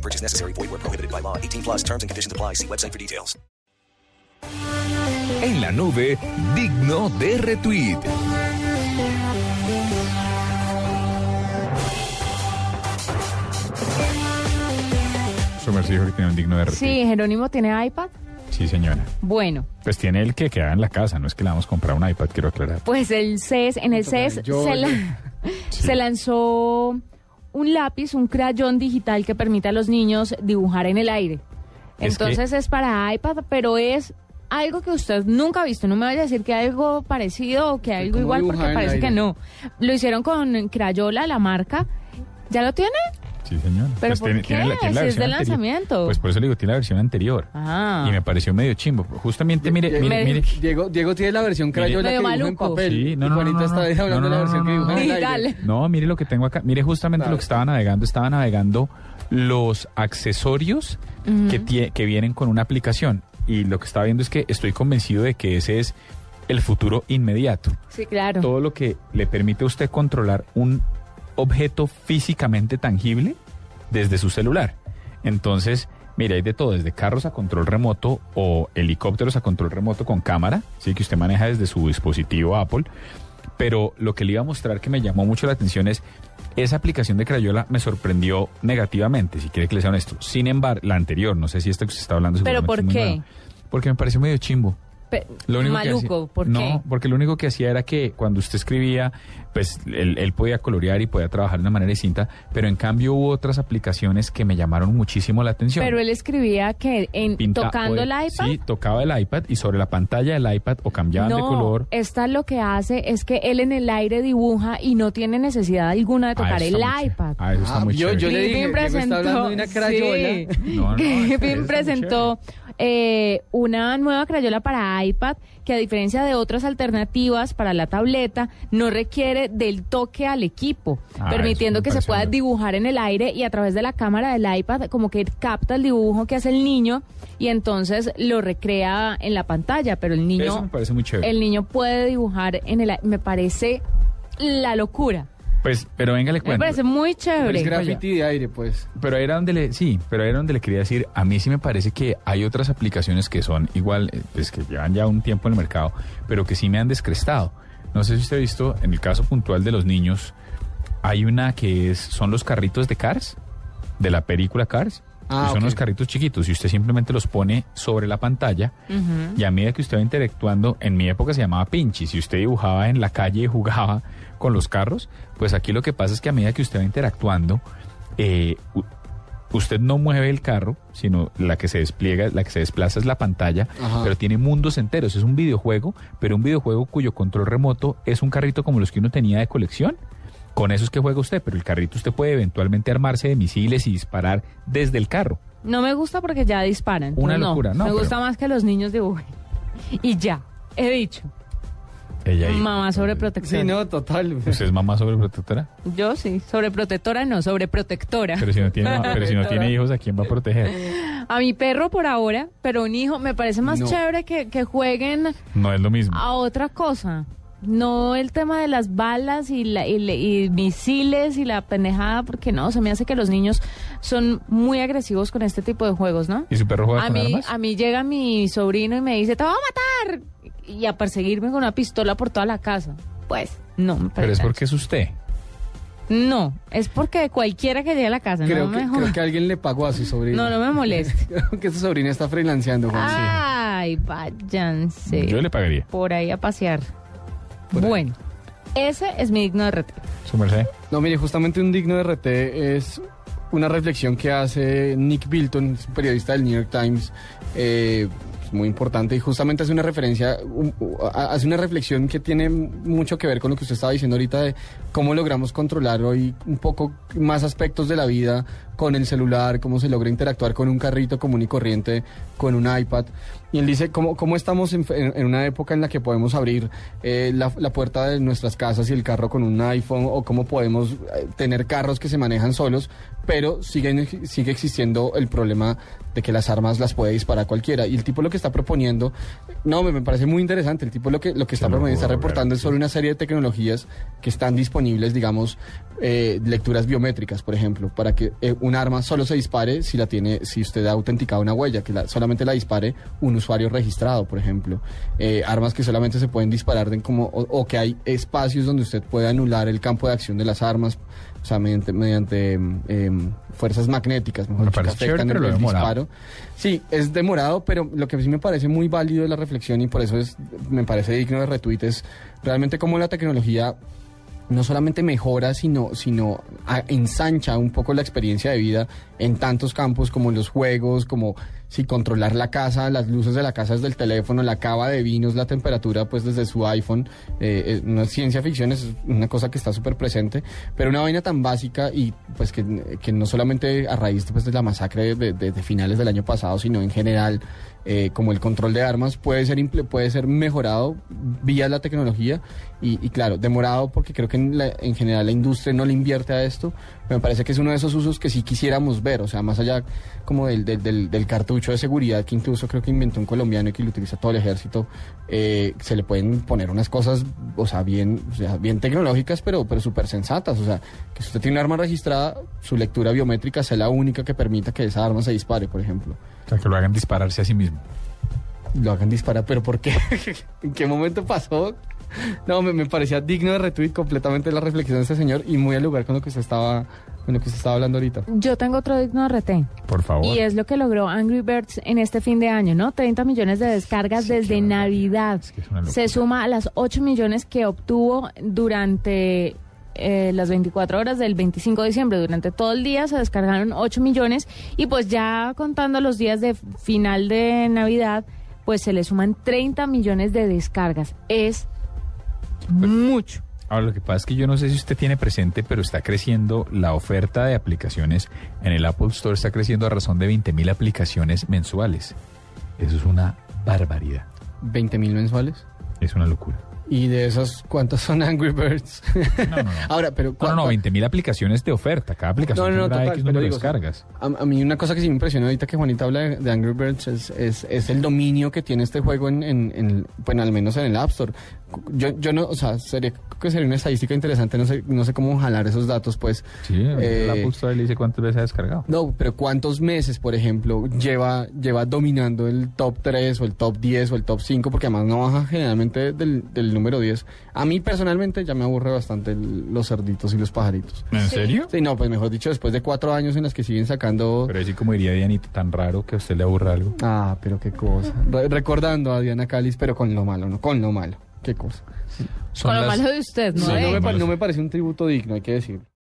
No purchase necessary. Void where prohibited by law. 18 plus terms and conditions apply. See website for details. En la nube, digno de retweet. Sumer dijo que tiene un digno de retweet. Sí, Jerónimo tiene iPad. Sí, señora. Bueno, Pues tiene el que queda en la casa, no es que le vamos a comprar un iPad, quiero aclarar. pues el CES, en el CES se, la- se lanzó un lápiz, un crayón digital que permite a los niños dibujar en el aire. Es que- Entonces es para iPad, pero es algo que usted nunca ha visto. No me vaya a decir que algo parecido o que algo ¿Cómo igual, porque parece que no. Lo hicieron con Crayola, la marca. ¿Ya lo tiene? Sí, señor. ¿Pero Pues por tiene, qué? tiene la, tiene la Si es de anterior. lanzamiento. Pues por eso le digo, tiene la versión anterior. Ah. Y me pareció medio chimbo. Justamente, mire, Diego, mire, mire. Diego, Diego tiene la versión crayola que dibuja en papel. Sí, no, y no, Juanita no, no, está no. hablando No, de la versión no, que no, dibuja en aire. No, mire lo que tengo acá. Mire justamente lo que estaba navegando. Estaba navegando los accesorios que, tie- que vienen con una aplicación. Y lo que estaba viendo es que estoy convencido de que ese es el futuro inmediato. Sí, claro. Todo lo que le permite a usted controlar un objeto físicamente tangible desde su celular. Entonces, mire, hay de todo, desde carros a control remoto o helicópteros a control remoto con cámara, sí que usted maneja desde su dispositivo Apple. Pero lo que le iba a mostrar que me llamó mucho la atención es esa aplicación de Crayola me sorprendió negativamente, si quiere que le sea honesto. Sin embargo, la anterior, no sé si esta que usted está hablando. ¿Pero por qué? Porque me pareció medio chimbo. Pe- Lo único que Maluco, hacía- ¿por no, qué? porque lo único que hacía era que cuando usted escribía, pues él, él podía colorear y podía trabajar de una manera distinta, pero en cambio hubo otras aplicaciones que me llamaron muchísimo la atención. Pero él escribía que en Pinta- tocando el iPad. Sí, tocaba el iPad y sobre la pantalla del iPad o cambiaban no, de color. esta lo que hace es que él en el aire dibuja y no tiene necesidad alguna de Ah, tocar el muy iPad. Ah, eso está Ah, muy yo- chévere. yo le dije, Diego está hablando de una crayola. sí. No, no, presentó eh, una nueva crayola para iPad que a diferencia de otras alternativas para la tableta no requiere del toque al equipo, Ah, permitiendo que se pueda dibujar en el aire y a través de la cámara del iPad como que capta el dibujo que hace el niño y entonces lo recrea en la pantalla, pero el niño Eso me parece muy chévere. el niño puede dibujar en el me parece la locura. Pues, pero venga, le Me cuento. parece muy Es chévere. graffiti de aire, pues. Pero era donde le, sí, pero era donde le quería decir, a mí sí me parece que hay otras aplicaciones que son igual, eh, pues que llevan ya un tiempo en el mercado, pero que sí me han descrestado. No sé si usted ha visto, en el caso puntual de los niños, hay una que es, son los carritos de Cars, de la película Cars. Ah, son ok. los carritos chiquitos y usted simplemente los pone sobre la pantalla y a medida que usted va interactuando, en mi época se llamaba pinchi, si usted dibujaba en la calle y jugaba con los carros, pues aquí lo que pasa es que a medida que usted va interactuando, eh, usted no mueve el carro, sino la que se despliega, la que se desplaza es la pantalla, Ajá. pero tiene mundos enteros, es un videojuego, pero un videojuego cuyo control remoto es un carrito como los que uno tenía de colección. Con eso es que juega usted, pero el carrito usted puede eventualmente armarse de misiles y disparar desde el carro. No me gusta porque ya disparan. Una locura, no, Me pero- gusta más que los niños dibujen. Y ya, he dicho. Ella. Mamá sobreprotectora. Sí, no, total. ¿Usted es mamá sobreprotectora? Yo sí, sobreprotectora no, sobreprotectora. Pero si no tiene, pero si no tiene hijos, ¿a quién va a proteger? A mi perro por ahora, pero un hijo me parece más No. chévere que, que jueguen No es lo mismo. a otra cosa. No el tema de las balas y, la, y, le- y misiles y la pendejada, porque no, se me hace que los niños son muy agresivos con este tipo de juegos, ¿no? ¿Y su perro juega A con mí, armas? a mí llega mi sobrino y me dice, te voy a matar. Y a perseguirme con una pistola por toda la casa. Pues, no me Pero es porque es usted. No, es porque cualquiera que llegue a la casa, Creo, no que, me creo que alguien le pagó a su sobrino. No, no me moleste. Creo que su sobrina está freelanceando, Juan. Ay, váyanse. Yo le pagaría. Por ahí a pasear. Ahí. bueno, ese es mi digno de reto. Su merced. No, mire, justamente un digno de RT es una reflexión que hace Nick Bilton, es un periodista del New York Times. Eh, es muy importante y justamente hace una referencia, un- a- hace una reflexión que tiene mucho que ver con lo que usted estaba diciendo ahorita de cómo logramos controlar hoy un poco más aspectos de la vida con el celular, cómo se logra interactuar con un carrito común y corriente, con un iPad. Y él dice cómo, cómo estamos en, en- una época en la que podemos abrir eh, la, la puerta de nuestras casas y el carro con un iPhone o cómo podemos eh, tener carros que se manejan solos, pero siguen, sigue existiendo el problema de que las armas las puede disparar cualquiera. Y el tipo lo que está proponiendo, no, me, me parece muy interesante, el tipo lo que, lo que está lo proponiendo, está reportando es sobre una serie de tecnologías que están disponibles, digamos, eh, lecturas biométricas, por ejemplo, para que eh, un arma solo se dispare si la tiene, si usted ha autenticado una huella, que la- solamente la dispare un usuario registrado, por ejemplo. Eh, armas que solamente se pueden disparar de como, o, o que hay espacios donde usted puede anular el campo de acción de las armas, o sea, mediante, mediante em, fuerzas magnéticas, mejor Me parece chévere, pero el, lo disparo. Sí, es demorado, pero lo que sí me parece muy válido de la reflexión y por eso es, me parece digno de retweet es realmente cómo la tecnología no solamente mejora, sino, sino ensancha un poco la experiencia de vida en tantos campos como los juegos, como si controlar la casa, las luces de la casa desde el teléfono, la cava de vinos, la temperatura pues desde su iPhone. Eh, eh, no es ciencia ficción, es una cosa que está súper presente, pero una vaina tan básica y pues que, que no solamente a raíz pues, de la masacre de, finales del año pasado, sino en general eh, como el control de armas puede ser puede ser mejorado vía la tecnología y, y claro demorado porque creo que en, en general la industria no le invierte a esto me parece que es uno de esos usos que sí quisiéramos ver o sea más allá como del, del, del- del cartucho de seguridad que incluso creo que inventó un colombiano y que lo utiliza todo el ejército eh, se le pueden poner unas cosas o sea bien o sea, bien tecnológicas pero pero súper sensatas o sea que si usted tiene un arma registrada su lectura biométrica sea la única que permita que esa arma se dispare por ejemplo O sea, que lo hagan dispararse a sí mismo. lo hagan disparar, pero ¿por qué? ¿En qué momento pasó? No, me, me parecía digno de retweet completamente la reflexión de este señor y muy al lugar con lo que usted estaba, con lo que usted estaba hablando ahorita. Yo tengo otro digno de retén. Por favor. Y es lo que logró Angry Birds en este fin de año, ¿no? 30 millones de descargas Sí, desde. Navidad. Es que es una locura. Se suma a las 8 millones que obtuvo durante eh, las 24 horas del 25 de diciembre. Durante todo el día se descargaron 8 millones y pues ya contando los días de final de Navidad, pues se le suman 30 millones de descargas. Es mucho. Ahora, lo que pasa es que yo no sé si usted tiene presente, pero está creciendo la oferta de aplicaciones en el Apple Store, está creciendo a razón de 20 mil aplicaciones mensuales. Eso es una barbaridad. 20 mil mensuales. Es una locura. Y de esos, ¿cuántos son Angry Birds? No, no, no. Ahora, pero... No, no, no, ¿cuá- 20 mil aplicaciones de oferta. Cada aplicación No, no, no, total, X número de digo, descargas. A, a mí una cosa que sí me impresionó ahorita que Juanita habla de, de Angry Birds es, es, es el dominio que tiene este juego en, en, en- bueno, al menos en el App Store. Yo, yo no, o sea, sería, creo que sería una estadística interesante, no sé, no sé cómo jalar esos datos, pues. Sí, el Eh, Apple Store le dice cuántas veces ha descargado. No, pero ¿cuántos meses, por ejemplo, lleva, lleva dominando el top 3 o el top 10 o el top 5? Porque además no baja generalmente del, del número 10. A mí personalmente ya me aburre bastante el- los cerditos y los pajaritos. ¿En serio? Sí, no, pues mejor dicho, después de cuatro años en las que siguen sacando... Pero así como diría Dianita, tan raro que a usted le aburra algo. Ah, pero qué cosa. Re- recordando a Diana Calis, pero con lo malo, ¿no? Con lo malo. Qué cosa. Son Con lo las- malo de usted, ¿no? Sí, de- no, me, pa- no me parece un tributo digno, hay que decirlo.